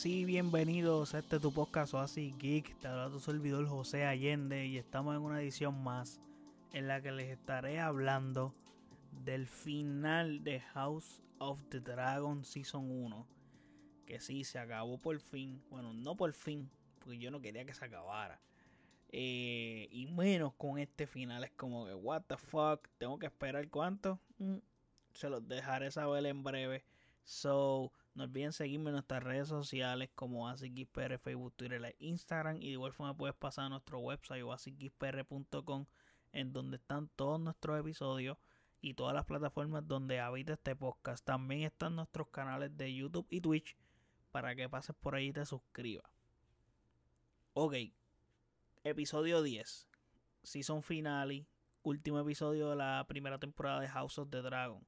bienvenidos a este tu podcast Oasis Geek. Te habla tu servidor José Allende y estamos en una edición más en la que les estaré hablando del final de House of the Dragon Season 1. Que sí, se acabó por fin. Bueno, no por fin, porque yo no quería que se acabara. Eh, y menos con este final. Es como que, what the fuck, tengo que esperar cuánto. Mm, se los dejaré saber en breve. So, no olviden seguirme en nuestras redes sociales como AsicXPR, Facebook, Twitter e Instagram. Y de igual forma puedes pasar a nuestro website o en donde están todos nuestros episodios y todas las plataformas donde habita este podcast. También están nuestros canales de YouTube y Twitch para que pases por ahí y te suscribas. Ok, episodio 10, season finale, último episodio de la primera temporada de House of the Dragon,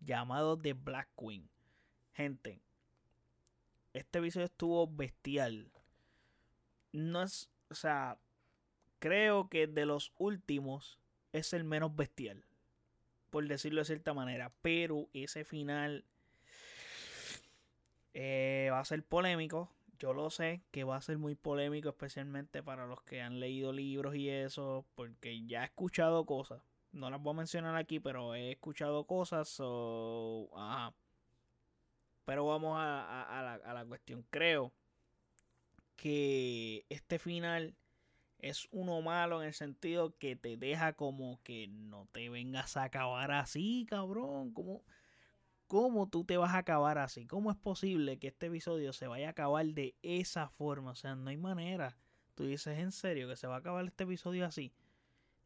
llamado The Black Queen. Gente, este episodio estuvo bestial. No es, o sea, creo que de los últimos es el menos bestial, por decirlo de cierta manera. Pero ese final eh, va a ser polémico. Yo lo sé que va a ser muy polémico, especialmente para los que han leído libros y eso, porque ya he escuchado cosas. No las voy a mencionar aquí, pero he escuchado cosas. So, ajá. Pero vamos a, la, cuestión. Creo que este final es uno malo en el sentido que te deja como que no te vengas a acabar así, cabrón. ¿Cómo, ¿Cómo tú te vas a acabar así? ¿Cómo es posible que este episodio se vaya a acabar de esa forma? O sea, no hay manera. Tú dices en serio que se va a acabar este episodio así.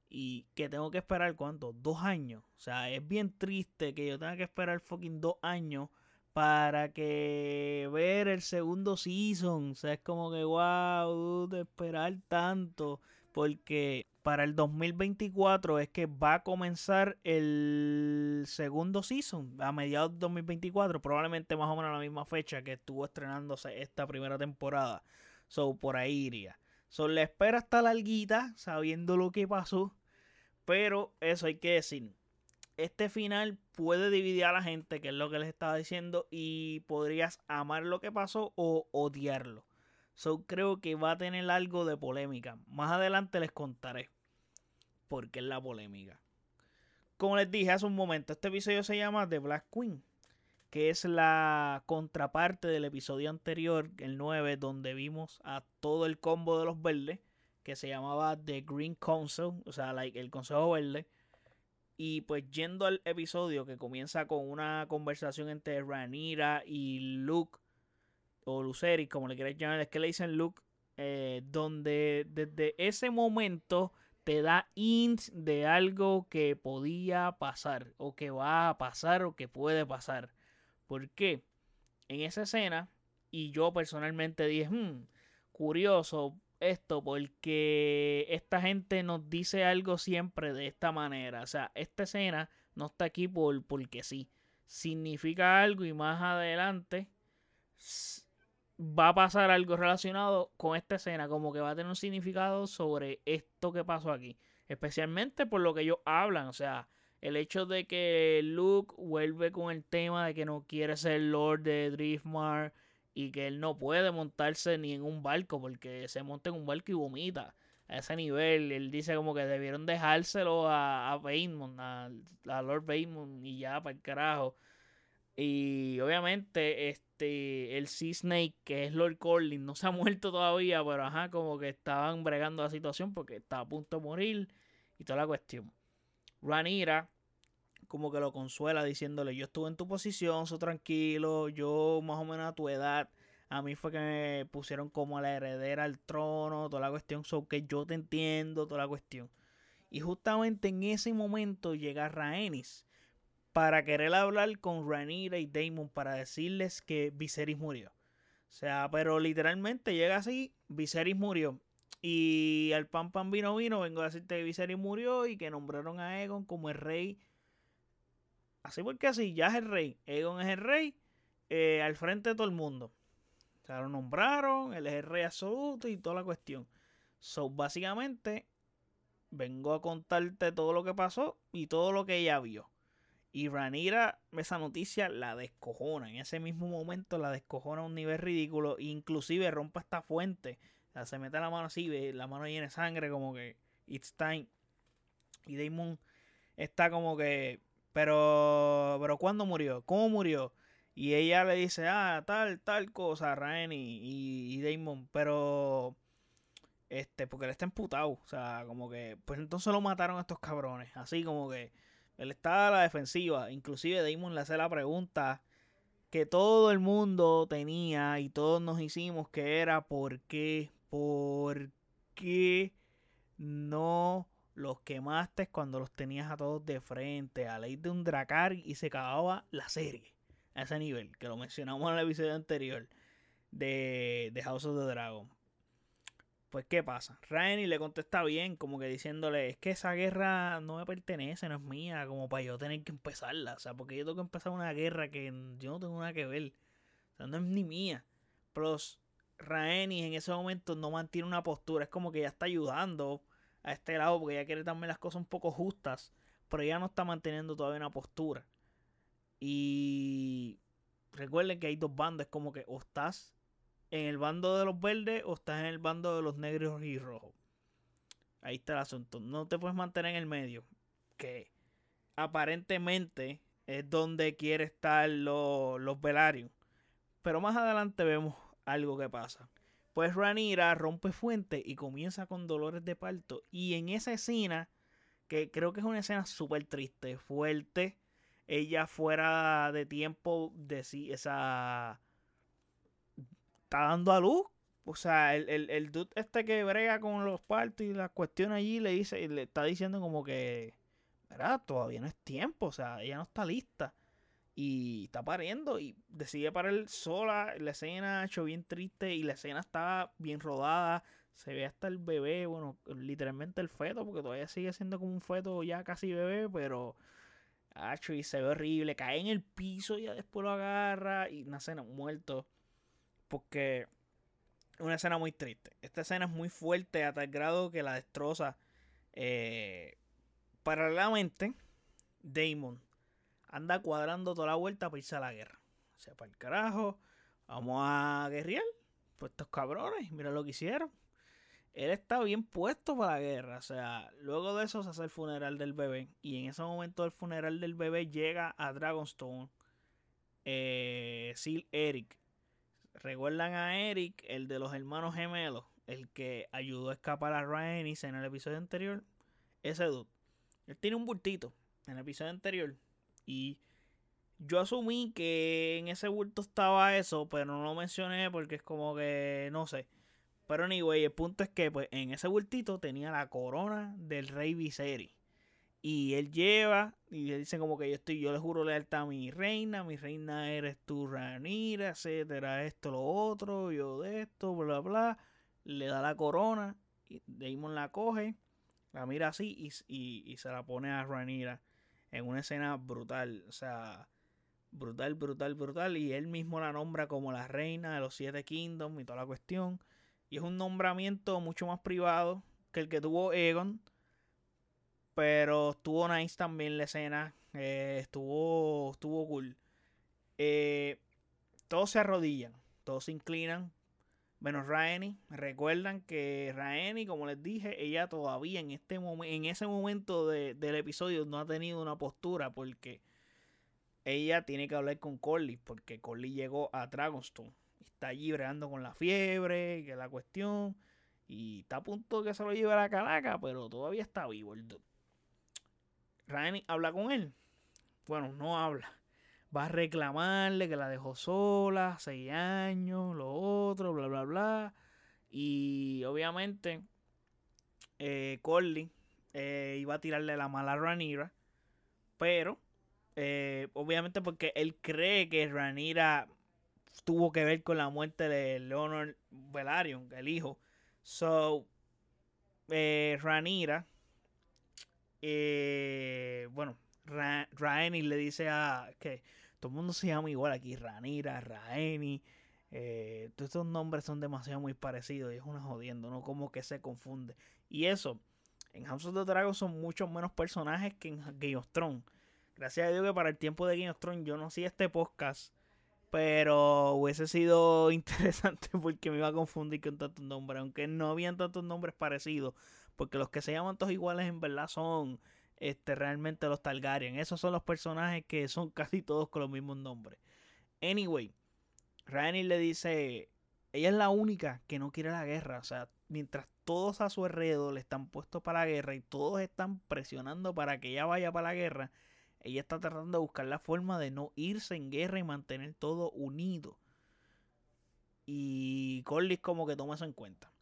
Y que tengo que esperar cuánto? Dos años. O sea, es bien triste que yo tenga que esperar fucking dos años para que ver el segundo season. O sea, es como que, wow, de esperar tanto. Porque para el 2024 es que va a comenzar el segundo season. A mediados de 2024. Probablemente más o menos la misma fecha que estuvo estrenándose esta primera temporada. So, por ahí iría. So, la espera está larguita, sabiendo lo que pasó. Pero eso hay que decir este final puede dividir a la gente, que es lo que les estaba diciendo, y podrías amar lo que pasó o odiarlo. So creo que va a tener algo de polémica. Más adelante les contaré por qué es la polémica. Como les dije hace un momento, este episodio se llama The Black Queen, que es la contraparte del episodio anterior, el 9, donde vimos a todo el combo de los verdes, que se llamaba The Green Council, o sea, el Consejo Verde y pues yendo al episodio que comienza con una conversación entre Ranira y Luke, o Luceri, como le quieras llamar, es que le dicen Luke, eh, donde desde ese momento te da hints de algo que podía pasar, o que va a pasar, o que puede pasar. ¿Por qué? En esa escena, y yo personalmente dije, hmm, curioso, esto porque esta gente nos dice algo siempre de esta manera. O sea, esta escena no está aquí por, porque sí. Significa algo y más adelante va a pasar algo relacionado con esta escena. Como que va a tener un significado sobre esto que pasó aquí. Especialmente por lo que ellos hablan. O sea, el hecho de que Luke vuelve con el tema de que no quiere ser Lord de Driftmark y que él no puede montarse ni en un barco porque se monta en un barco y vomita a ese nivel. Él dice como que debieron dejárselo a, a Bateman, a, Lord Bateman y ya para el carajo. Y obviamente este el Sea Snake, que es Lord Corlin, no se ha muerto todavía, pero ajá, como que estaban bregando la situación porque está a punto de morir y toda la cuestión. Ranira como que lo consuela diciéndole, yo estuve en tu posición, so tranquilo, yo más o menos a tu edad, a mí fue que me pusieron como la heredera al trono, toda la cuestión, so que yo te entiendo, toda la cuestión. Y justamente en ese momento llega Rhaenys para querer hablar con Rhaenyra y Daemon para decirles que Viserys murió. O sea, pero literalmente llega así, Viserys murió. Y al pan pan vino vino, vengo a decirte que Viserys murió y que nombraron a Aegon como el rey Así porque así, ya es el rey. Egon es el rey eh, al frente de todo el mundo. O sea, lo nombraron, él es el rey absoluto y toda la cuestión. So, básicamente, vengo a contarte todo lo que pasó y todo lo que ella vio. Y Ranira, esa noticia la descojona. En ese mismo momento la descojona a un nivel ridículo. Inclusive rompe esta fuente. O se mete la mano así, ve, la mano llena de sangre, como que it's time. Y Damon está como que, pero, pero ¿cuándo murió? ¿Cómo murió? Y ella le dice, ah, tal, tal cosa, Ryan y, y Damon, pero este, porque él está emputado. O sea, como que. Pues entonces lo mataron a estos cabrones. Así como que. Él está a la defensiva. Inclusive Damon le hace la pregunta que todo el mundo tenía y todos nos hicimos que era ¿por qué? ¿Por qué no los quemaste cuando los tenías a todos de frente? A ley de un dracar y se acababa la serie. A ese nivel, que lo mencionamos en el episodio anterior de, de House of the Dragon. Pues, ¿qué pasa? Ryan le contesta bien, como que diciéndole, es que esa guerra no me pertenece, no es mía, como para yo tener que empezarla. O sea, porque yo tengo que empezar una guerra que yo no tengo nada que ver. O sea, no es ni mía. Plus, Raeni en ese momento no mantiene una postura. Es como que ya está ayudando a este lado porque ya quiere también las cosas un poco justas. Pero ya no está manteniendo todavía una postura. Y recuerden que hay dos bandas. Es como que o estás en el bando de los verdes o estás en el bando de los negros y rojos. Ahí está el asunto. No te puedes mantener en el medio. Que aparentemente es donde quiere estar los, los Velarium. Pero más adelante vemos algo que pasa. Pues Ranira rompe fuente y comienza con dolores de parto. Y en esa escena, que creo que es una escena súper triste, fuerte, ella fuera de tiempo, de esa está dando a luz. O sea, el, el, el dude este que brega con los partos y las cuestiones allí le dice, le está diciendo como que, ¿verdad? Todavía no es tiempo, o sea, ella no está lista. Y está pariendo y decide parar sola. La escena hecho bien triste y la escena está bien rodada. Se ve hasta el bebé, bueno, literalmente el feto, porque todavía sigue siendo como un feto ya casi bebé, pero hecho y se ve horrible. Cae en el piso y ya después lo agarra y una escena muerto. Porque una escena muy triste. Esta escena es muy fuerte a tal grado que la destroza. Eh, paralelamente, Damon anda cuadrando toda la vuelta para irse a la guerra. O sea, para el carajo, vamos a guerrear. Pues estos cabrones, mira lo que hicieron. Él está bien puesto para la guerra. O sea, luego de eso se hace el funeral del bebé. Y en ese momento del funeral del bebé llega a Dragonstone. Eh, Sil Eric ¿Recuerdan a Eric, el de los hermanos gemelos? El que ayudó a escapar a Rhaenys en el episodio anterior. Ese dude. Él tiene un bultito en el episodio anterior. Y yo asumí que en ese bulto estaba eso, pero no lo mencioné porque es como que no sé. Pero anyway, el punto es que pues, en ese bultito tenía la corona del rey Viserys. Y él lleva, y le dicen como que yo estoy, yo le juro lealtad a mi reina, mi reina eres tu Ranira, etcétera, esto, lo otro, yo de esto, bla, bla, Le da la corona, y Damon la coge, la mira así y, y, se la pone a Ranira en una escena brutal, o sea, brutal, brutal, brutal. Y él mismo la nombra como la reina de los siete kingdoms y toda la cuestión. Y es un nombramiento mucho más privado que el que tuvo Egon pero estuvo nice también la escena. Eh, estuvo, estuvo cool. Eh, todos se arrodillan, todos se inclinan. Menos Raeni. Recuerdan que Raeni, como les dije, ella todavía en este en ese momento del episodio no ha tenido una postura porque ella tiene que hablar con Corley porque Corley llegó a Dragonstone. Está allí bregando con la fiebre, que es la cuestión. Y está a punto de que se lo lleve a la calaca, pero todavía está vivo el. Ryan habla con él. Bueno, no habla. Va a reclamarle que la dejó sola, seis años, lo otro, bla, bla, bla. Y obviamente, eh, Corley eh, iba a tirarle la mala a Ranira. Pero, eh, obviamente, porque él cree que Ranira tuvo que ver con la muerte de Leonor Velaryon, el hijo. So, eh, Ranira eh, bueno, Raeni le dice a que todo el mundo se llama igual aquí, Ranira, Raeni. Eh, todos estos nombres son demasiado muy parecidos y es una jodiendo, ¿no? Como que se confunde. Y eso, en House of the Dragon son muchos menos personajes que en Game of Thrones. Gracias a Dios que para el tiempo de Game of Thrones yo no hacía este podcast. Pero hubiese sido interesante porque me iba a confundir con tantos nombres. Aunque no habían tantos nombres parecidos. Porque los que se llaman todos iguales en verdad son este, realmente los Targaryen. Esos son los personajes que son casi todos con los mismos nombres. Anyway, Rhaenyra le dice, ella es la única que no quiere la guerra. O sea, mientras todos a su alrededor le están puestos para la guerra y todos están presionando para que ella vaya para la guerra, ella está tratando de buscar la forma de no irse en guerra y mantener todo unido. Y Corlys como que toma eso en cuenta.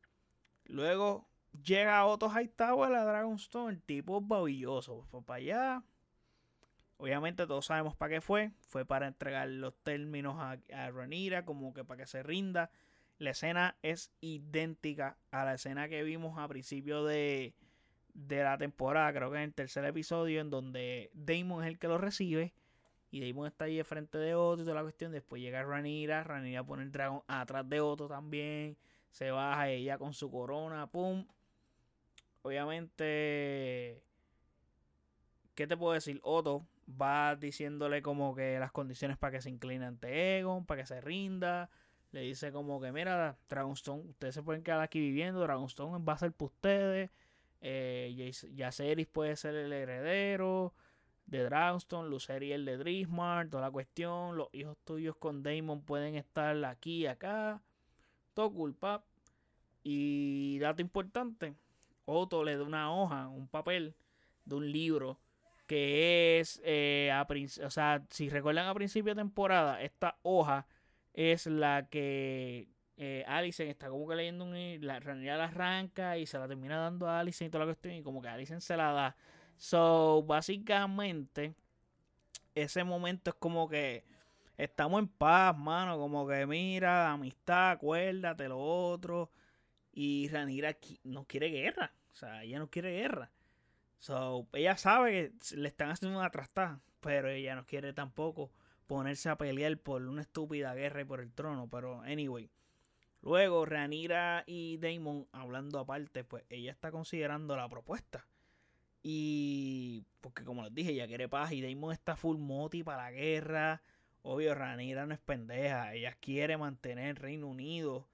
Luego llega Otto Hightower a Dragonstone, el tipo babilloso. Fue para allá. Obviamente todos sabemos para qué fue. Fue para entregar los términos a, a Ranira, como que para que se rinda. La escena es idéntica a la escena que vimos a principio de, de la temporada, creo que en el tercer episodio, en donde Damon es el que lo recibe. Y Damon está ahí de frente de Otto y toda la cuestión. Después llega Ranira. Ranira pone el dragón atrás de Otto también. Se baja ella con su corona. ¡Pum! Obviamente. ¿Qué te puedo decir? Otto va diciéndole como que las condiciones para que se incline ante Egon, para que se rinda. Le dice como que, mira, Dragonstone, ustedes se pueden quedar aquí viviendo. Dragonstone va a ser para ustedes. Eh, Yaceris puede ser el heredero de Dragonstone, Luceri el de Drismar, toda la cuestión. Los hijos tuyos con Damon pueden estar aquí y acá. Todo culpa. Y dato importante, Otto le da una hoja, un papel de un libro que es, eh, o sea, si recuerdan a principio de temporada, esta hoja es la que eh, está como que leyendo un, la realidad la arranca y se la termina dando a Alicent y toda la cuestión y como que Alicent se la da. So, básicamente, ese momento es como que estamos en paz, mano, como que mira, amistad, acuérdate lo otro. Y Ranira no quiere guerra, sea, ella no quiere guerra. So, ella sabe que le están haciendo una trastada, pero ella no quiere tampoco ponerse a pelear por una estúpida guerra y por el trono. Pero, anyway, Luego, Ranira y Damon, hablando aparte, pues ella está considerando la propuesta. Y porque como les dije, ella quiere paz y Damon está full moti para la guerra. Obvio, Ranira no es pendeja. Ella quiere mantener el Reino Unido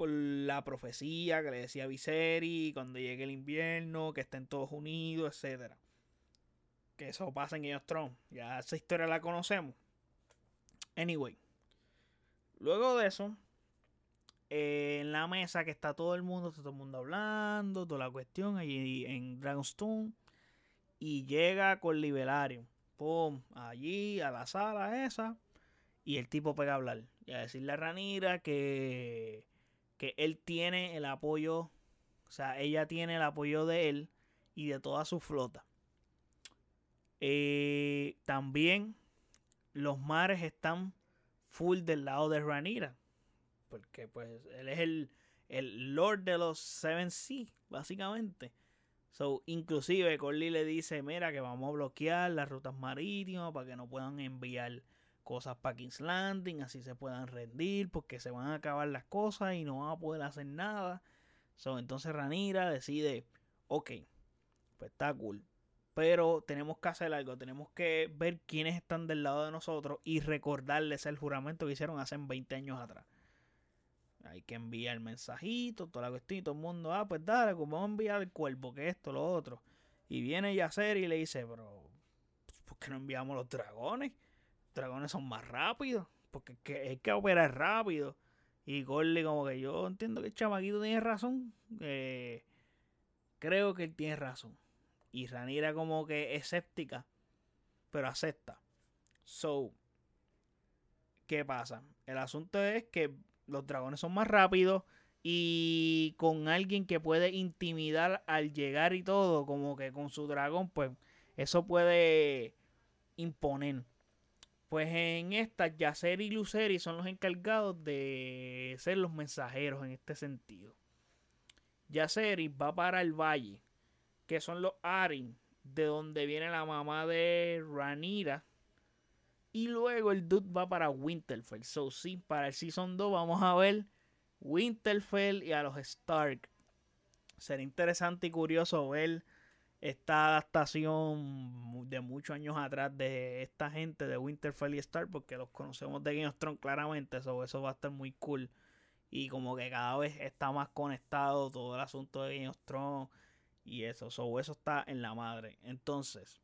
por la profecía que le decía Viserys cuando llegue el invierno, que estén todos unidos, etc. Que eso pasa en ellos Tron. Ya esa historia la conocemos. Anyway. Luego de eso, en la mesa que está todo el mundo, todo el mundo hablando, toda la cuestión allí en Dragonstone. Y llega con Liberario. Pum, allí a la sala esa. Y el tipo pega a hablar. Y a decirle a Ranira que, que él tiene el apoyo. O sea, ella tiene el apoyo de él y de toda su flota. Eh, también los mares están full del lado de Ranira porque pues él es el, el Lord de los Seven Sea, básicamente. So, inclusive Corley le dice, mira que vamos a bloquear las rutas marítimas para que no puedan enviar cosas para King's Landing, así se puedan rendir, porque se van a acabar las cosas y no van a poder hacer nada. So, entonces Ranira decide, ok, pues está cool. Pero tenemos que hacer algo, tenemos que ver quiénes están del lado de nosotros y recordarles el juramento que hicieron hace 20 años atrás. Hay que enviar mensajito, toda la cuestión, todo el mundo, ah, pues dale, como vamos a enviar el cuerpo, que esto, lo otro. Y viene Yacer y le dice, pero, ¿por qué no enviamos los dragones? Dragones son más rápidos, porque hay que operar rápido. Y Gorley como que yo entiendo que el chamaquito tiene razón. Eh, creo que él tiene razón. Y Ranira como que escéptica, pero acepta. So, ¿qué pasa? El asunto es que los dragones son más rápidos y con alguien que puede intimidar al llegar y todo, como que con su dragón, pues eso puede imponer. Pues en esta, Yacer y Luceri son los encargados de ser los mensajeros en este sentido. Yaceri va para el valle, que son los Arin, de donde viene la mamá de Ranira, y luego el dude va para Winterfell. So, sí, para el Season 2 vamos a ver Winterfell y a los Stark. Será interesante y curioso ver esta adaptación de muchos años atrás de esta gente de Winterfell y Star, porque los conocemos de Game of Thrones claramente, eso, eso va a estar muy cool. Y como que cada vez está más conectado todo el asunto de Game of Thrones y eso, eso está en la madre. Entonces,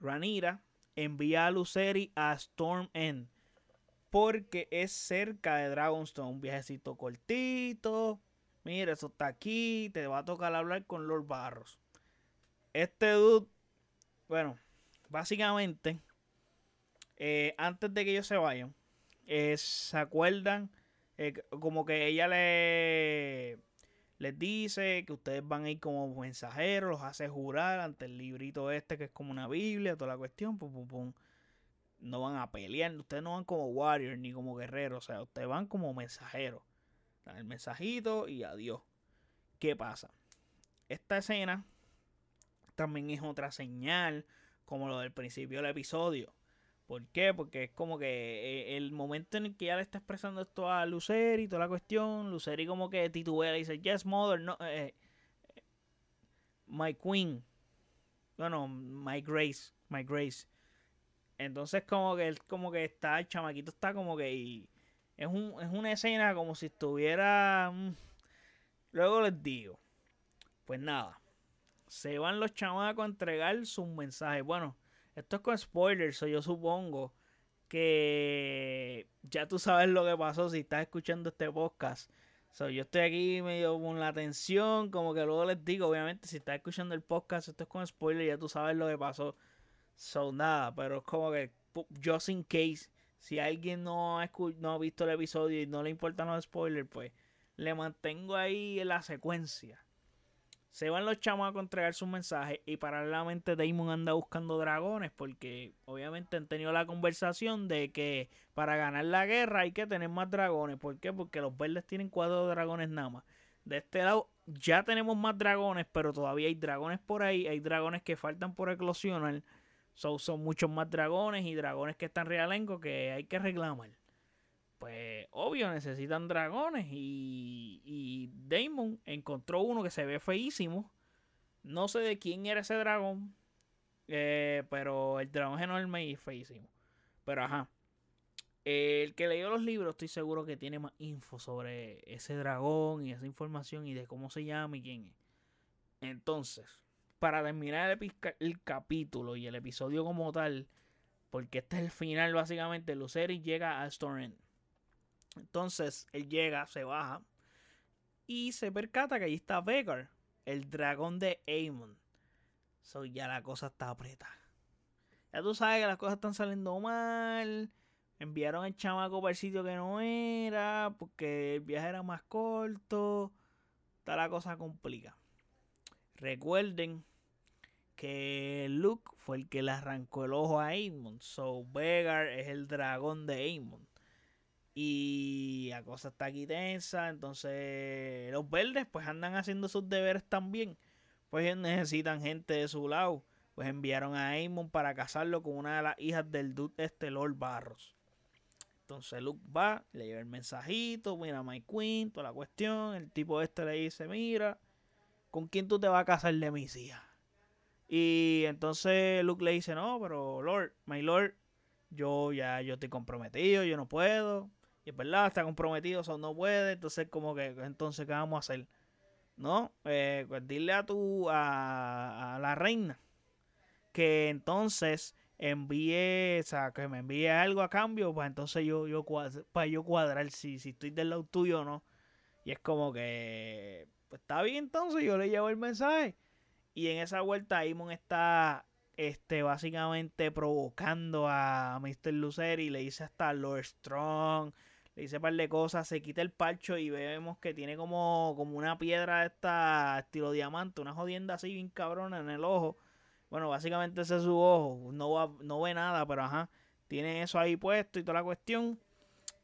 Ranira envía a Luceri a Storm End porque es cerca de Dragonstone, un viajecito cortito. Mira, eso está aquí, te va a tocar hablar con Lord Barros. Este dude, bueno, básicamente, eh, antes de que ellos se vayan, eh, se acuerdan, eh, como que ella le les dice que ustedes van a ir como mensajeros, los hace jurar ante el librito este que es como una Biblia, toda la cuestión, pum, pum, pum. No van a pelear, ustedes no van como warrior ni como guerreros, o sea, ustedes van como mensajeros. Dan el mensajito y adiós. ¿Qué pasa? Esta escena también es otra señal, como lo del principio del episodio. ¿Por qué? Porque es como que eh, el momento en el que ya le está expresando esto a Luceri, toda la cuestión, Luceri como que titubea y dice, yes, mother, no, eh, eh, my queen. Bueno, my grace, my grace. Entonces como que él como que está, el chamaquito está como que... es, un, es una escena como si estuviera... Mm, luego les digo. Pues nada. Se van los chamacos a entregar sus mensajes. Bueno, esto es con spoilers, o yo supongo que ya tú sabes lo que pasó si estás escuchando este podcast. So, yo estoy aquí medio con la atención, como que luego les digo, obviamente, si estás escuchando el podcast, esto es con spoilers, ya tú sabes lo que pasó. So, nada, pero es como que, just in case, si alguien no ha, no ha visto el episodio y no le importan los spoilers, pues le mantengo ahí en la secuencia. Se van los chamacos a entregar sus mensajes y paralelamente Damon anda buscando dragones porque obviamente han tenido la conversación de que para ganar la guerra hay que tener más dragones. ¿Por qué? Porque los verdes tienen cuatro dragones nada más. De este lado ya tenemos más dragones, pero todavía hay dragones por ahí. Hay dragones que faltan por eclosionar. son muchos más dragones y dragones que están realengo que hay que reclamar pues obvio necesitan dragones y, y Damon encontró uno que se ve feísimo. No sé de quién era ese dragón, eh, pero el dragón es enorme y feísimo. Pero ajá. El que leyó los libros estoy seguro que tiene más info sobre ese dragón y esa información y de cómo se llama y quién es. Entonces, para terminar el, capítulo y el episodio como tal, porque este es el final básicamente, Luceri llega a Storm entonces él llega, se baja y se percata que ahí está Vegar, el dragón de Aemon. So ya la cosa está apretada. Ya tú sabes que las cosas están saliendo mal. Enviaron el chamaco para el sitio que no era. Porque el viaje era más corto. Está la cosa complica. Recuerden que Luke fue el que le arrancó el ojo a Aemon. So Vegar es el dragón de Aemon. Y la cosa está aquí tensa. Entonces los verdes pues andan haciendo sus deberes también. Pues necesitan gente de su lado. Pues enviaron a Aemon para casarlo con una de las hijas del dude este Lord Barros. Entonces Luke va, le lleva el mensajito, mira My Queen, toda la cuestión. El tipo este le dice, mira, ¿con quién tú te vas a casar de mis hijas? Y entonces Luke le dice, no, pero Lord, My Lord, yo ya yo estoy comprometido, yo no puedo. Y es verdad, está comprometido, o no puede. Entonces, como que, entonces, ¿qué vamos a hacer? ¿No? Eh, pues dile a tu, a, la reina que entonces envíe, o sea, que me envíe algo a cambio, pues entonces yo, yo para yo cuadrar si, si estoy del lado tuyo o no. Y es como que, pues está bien entonces, yo le llevo el mensaje. Y en esa vuelta Aimon está este, básicamente provocando a Mr. Lucer y le dice hasta Lord Strong le dice un par de cosas, se quita el parcho y vemos que tiene como, como una piedra esta estilo diamante, una jodienda así bien cabrona en el ojo. Bueno, básicamente ese es su ojo, no, no ve nada, pero ajá, tiene eso ahí puesto y toda la cuestión.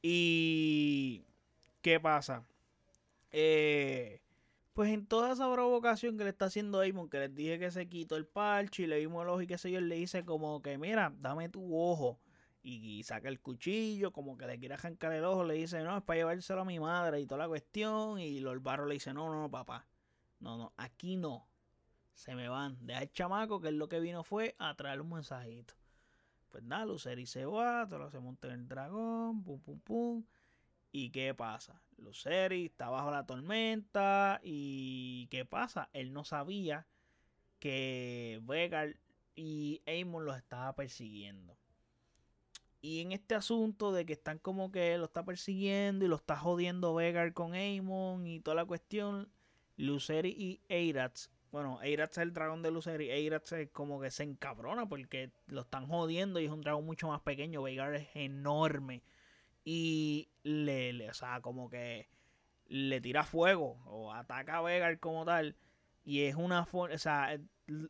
Y... ¿Qué pasa? Eh, pues en toda esa provocación que le está haciendo Damon, que les dije que se quitó el parche y le vimos el ojo y qué sé yo, le dice como que, mira, dame tu ojo y saca el cuchillo, como que le quiere arrancar el ojo, le dice, no, es para llevárselo a mi madre y toda la cuestión. Y Lord Barro le dice, no, no, papá, no, no, aquí no. se me van. Deja el chamaco que es lo que vino fue a traer un mensajito. Pues nada, Luceri se va, todo se monta en el dragón, pum, pum, pum. ¿Y qué pasa? Luceri está bajo la tormenta y ¿qué pasa? Él no sabía que Vegar y Amon los estaba persiguiendo. Y en este asunto de que están como que lo está persiguiendo y lo está jodiendo Vegar con Amon y toda la cuestión, Luceri y Eiratz, bueno, Eiratz es el dragón de Luceri, Eiratz es como que se encabrona porque lo están jodiendo y es un dragón mucho más pequeño, Vegar es enorme y le, o sea, como que le tira fuego o ataca a Vegar como tal y es una forma, o sea,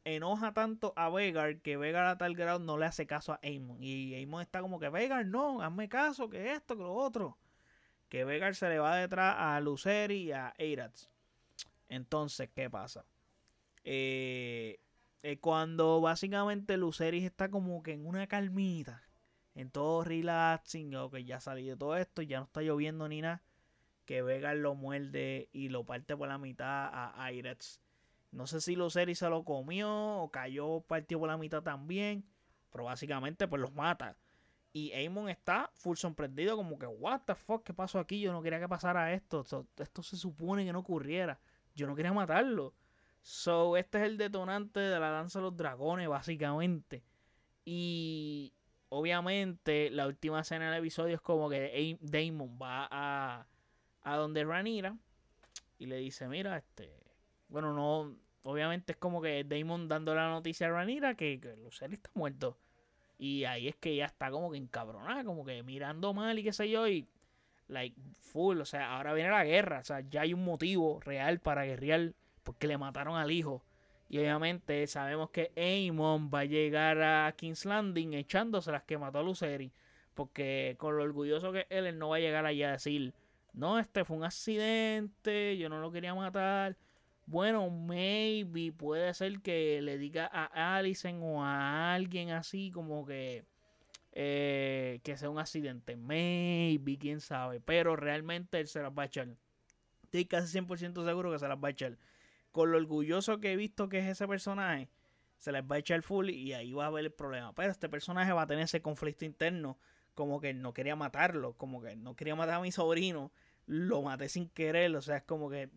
enoja tanto a Vegar que Vegar a tal grado no le hace caso a Amon. Y Amon está como que Vegar, no, hazme caso, que esto, que lo otro. Que Vegar se le va detrás a Luceri y a Eiratz. Entonces, ¿qué pasa? Eh, eh, cuando básicamente Luceri está como que en una calmita, en todo relaxing, o que ya salió de todo esto, ya no está lloviendo ni nada, que Vegar lo muerde y lo parte por la mitad a Eiratz no sé si Luceri se lo comió o cayó partido por la mitad también. Pero básicamente pues los mata. Y Amon está full sorprendido como que, what the fuck, ¿qué pasó aquí? Yo no quería que pasara esto. Esto, se supone que no ocurriera. Yo no quería matarlo. So, este es el detonante de la danza de los dragones, básicamente. Y obviamente la última escena del episodio es como que Damon va a, a donde Ranira y le dice, mira, este, bueno, no. Obviamente es como que Damon dando la noticia a Ranira que, que Lucero está muerto. Y ahí es que ya está como que encabronada, como que mirando mal y qué sé yo. Y, like, full. O sea, ahora viene la guerra. O sea, ya hay un motivo real para guerrear porque le mataron al hijo. Y obviamente sabemos que Amon va a llegar a King's Landing echándose las que mató a Luceri. Porque con lo orgulloso que él, él no va a llegar allá a decir, no, este fue un accidente, yo no lo quería matar. Bueno, maybe puede ser que le diga a Allison o a alguien así como que eh, que sea un accidente. Maybe, quién sabe. Pero realmente él se las va a echar. Estoy casi 100% seguro que se las va a echar. Con lo orgulloso que he visto que es ese personaje, se les va a echar full y ahí va a haber el problema. Pero este personaje va a tener ese conflicto interno. Como que no quería matarlo. Como que no quería matar a mi sobrino lo maté sin querer, o sea, es como que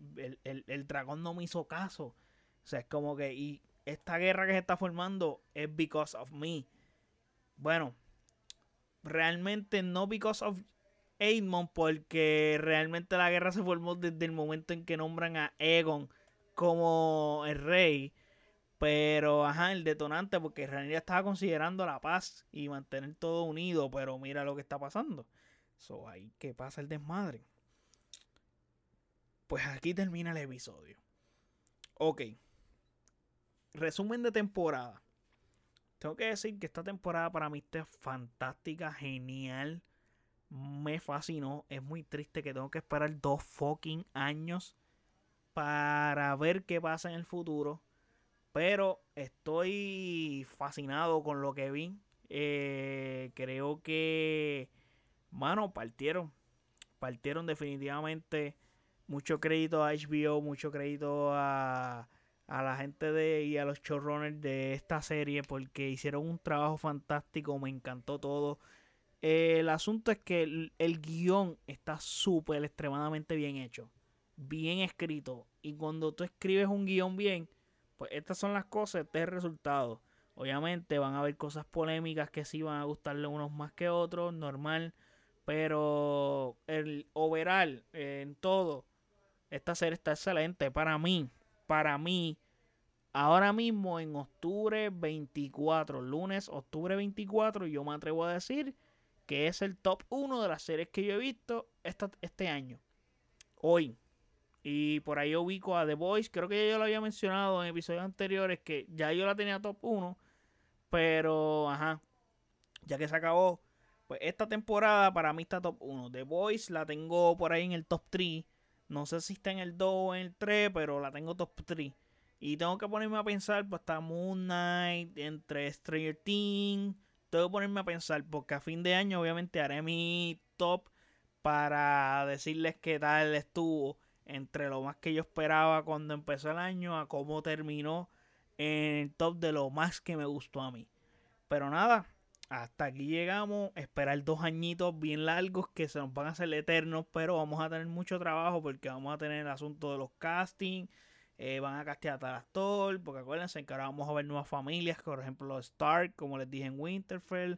el, dragón no me hizo caso. O sea, es como que, y esta guerra que se está formando es because of me. Bueno, realmente no because of Aemon, porque realmente la guerra se formó desde el momento en que nombran a Egon como el rey. Pero, ajá, el detonante, porque Rhaenyra estaba considerando la paz y mantener todo unido, pero mira lo que está pasando. So, ahí que pasa el desmadre. Pues aquí termina el episodio. Ok. Resumen de temporada. Tengo que decir que esta temporada para mí está fantástica, genial. Me fascinó. Es muy triste que tengo que esperar dos fucking años para ver qué pasa en el futuro. Pero estoy fascinado con lo que vi. Eh, creo que, mano, partieron. Partieron definitivamente mucho crédito a HBO, mucho crédito a, la gente de y a los showrunners de esta serie porque hicieron un trabajo fantástico, me encantó todo. el asunto es que el, guion está súper extremadamente bien hecho, bien escrito. Y cuando tú escribes un guion bien, pues estas son las cosas, este es el resultado. Obviamente van a haber cosas polémicas que sí van a gustarle unos más que otros, normal. Pero el overall, en todo, esta serie está excelente para mí. Para mí, ahora mismo en octubre 24, lunes, octubre 24, yo me atrevo a decir que es el top 1 de las series que yo he visto este año. Hoy. Y por ahí ubico a The Voice. Creo que yo lo había mencionado en episodios anteriores que ya yo la tenía top 1. Pero, ajá. Ya que se acabó. Pues esta temporada para mí está top 1. The Voice la tengo por ahí en el top 3. No sé si está en el 2 o en el 3, pero la tengo top 3. Y tengo que ponerme a pensar, pues está Moon Knight, entre Stranger Things. Tengo que ponerme a pensar, porque a fin de año obviamente haré mi top para decirles qué tal estuvo entre lo más que yo esperaba cuando empezó el año a cómo terminó en el top de lo más que me gustó a mí. Pero nada, hasta aquí llegamos. Esperar dos añitos bien largos que se nos van a hacer eternos, pero vamos a tener mucho trabajo porque vamos a tener el asunto de los castings. Eh, van a castear a actor, porque acuérdense que ahora vamos a ver nuevas familias, por ejemplo Stark, como les dije en Winterfell,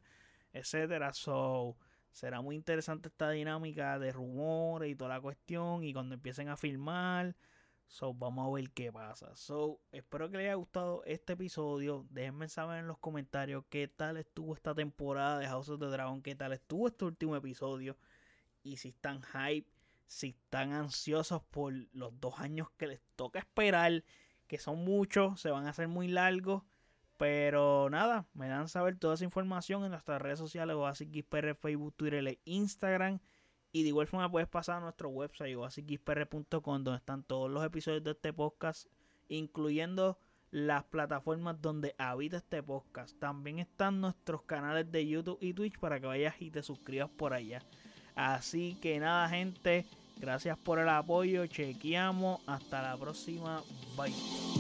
etcétera. So, será muy interesante esta dinámica de rumores y toda la cuestión. Y cuando empiecen a filmar, So, vamos a ver qué pasa. So, espero que les haya gustado este episodio. Déjenme saber en los comentarios qué tal estuvo esta temporada de House of the Dragon, qué tal estuvo este último episodio. Y si están hype, si están ansiosos por los dos años que les toca esperar, que son muchos, se van a hacer muy largos. Pero nada, me dan saber toda esa información en nuestras redes sociales, o así Facebook, Twitter e Instagram. Y de igual forma puedes pasar a nuestro website oasisxpr.com donde están todos los episodios de este podcast, incluyendo las plataformas donde habita este podcast. También están nuestros canales de YouTube y Twitch para que vayas y te suscribas por allá. Así que nada, gente, gracias por el apoyo. Chequeamos. Hasta la próxima. Bye.